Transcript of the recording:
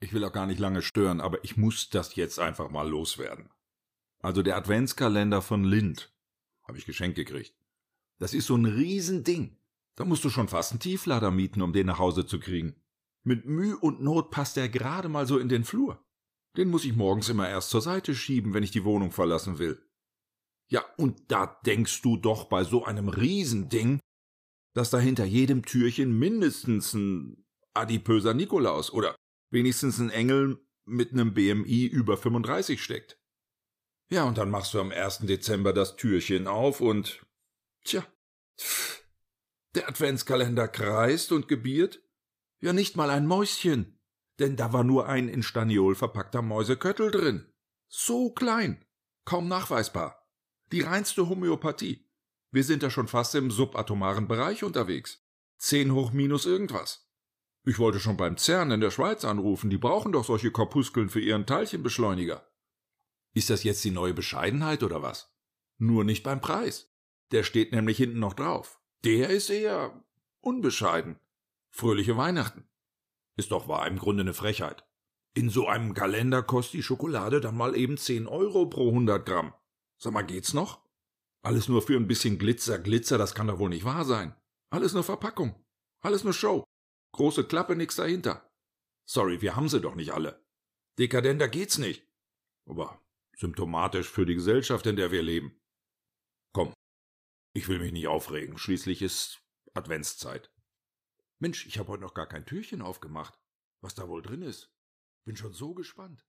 Ich will auch gar nicht lange stören, aber ich muss das jetzt einfach mal loswerden. Also der Adventskalender von Lind. Habe ich geschenkt gekriegt. Das ist so ein Riesending. Da musst du schon fast einen Tieflader mieten, um den nach Hause zu kriegen. Mit Mühe und Not passt er gerade mal so in den Flur. Den muss ich morgens immer erst zur Seite schieben, wenn ich die Wohnung verlassen will. Ja, und da denkst du doch bei so einem Riesending, dass da hinter jedem Türchen mindestens ein adipöser Nikolaus oder wenigstens ein Engel mit einem BMI über 35 steckt. Ja, und dann machst du am 1. Dezember das Türchen auf und, tja, der Adventskalender kreist und gebiert. Ja, nicht mal ein Mäuschen, denn da war nur ein in Staniol verpackter Mäuseköttel drin. So klein, kaum nachweisbar. Die reinste Homöopathie. Wir sind da schon fast im subatomaren Bereich unterwegs. Zehn hoch minus irgendwas. Ich wollte schon beim CERN in der Schweiz anrufen, die brauchen doch solche Korpuskeln für ihren Teilchenbeschleuniger. Ist das jetzt die neue Bescheidenheit oder was? Nur nicht beim Preis. Der steht nämlich hinten noch drauf. Der ist eher unbescheiden. Fröhliche Weihnachten. Ist doch wahr im Grunde eine Frechheit. In so einem Kalender kostet die Schokolade dann mal eben 10 Euro pro 100 Gramm. Sag mal, geht's noch? Alles nur für ein bisschen Glitzer, Glitzer, das kann doch wohl nicht wahr sein. Alles nur Verpackung. Alles nur Show. Große Klappe, nix dahinter. Sorry, wir haben sie doch nicht alle. Dekadenter geht's nicht. Aber symptomatisch für die Gesellschaft, in der wir leben. Komm, ich will mich nicht aufregen, schließlich ist Adventszeit. Mensch, ich habe heute noch gar kein Türchen aufgemacht. Was da wohl drin ist. Bin schon so gespannt.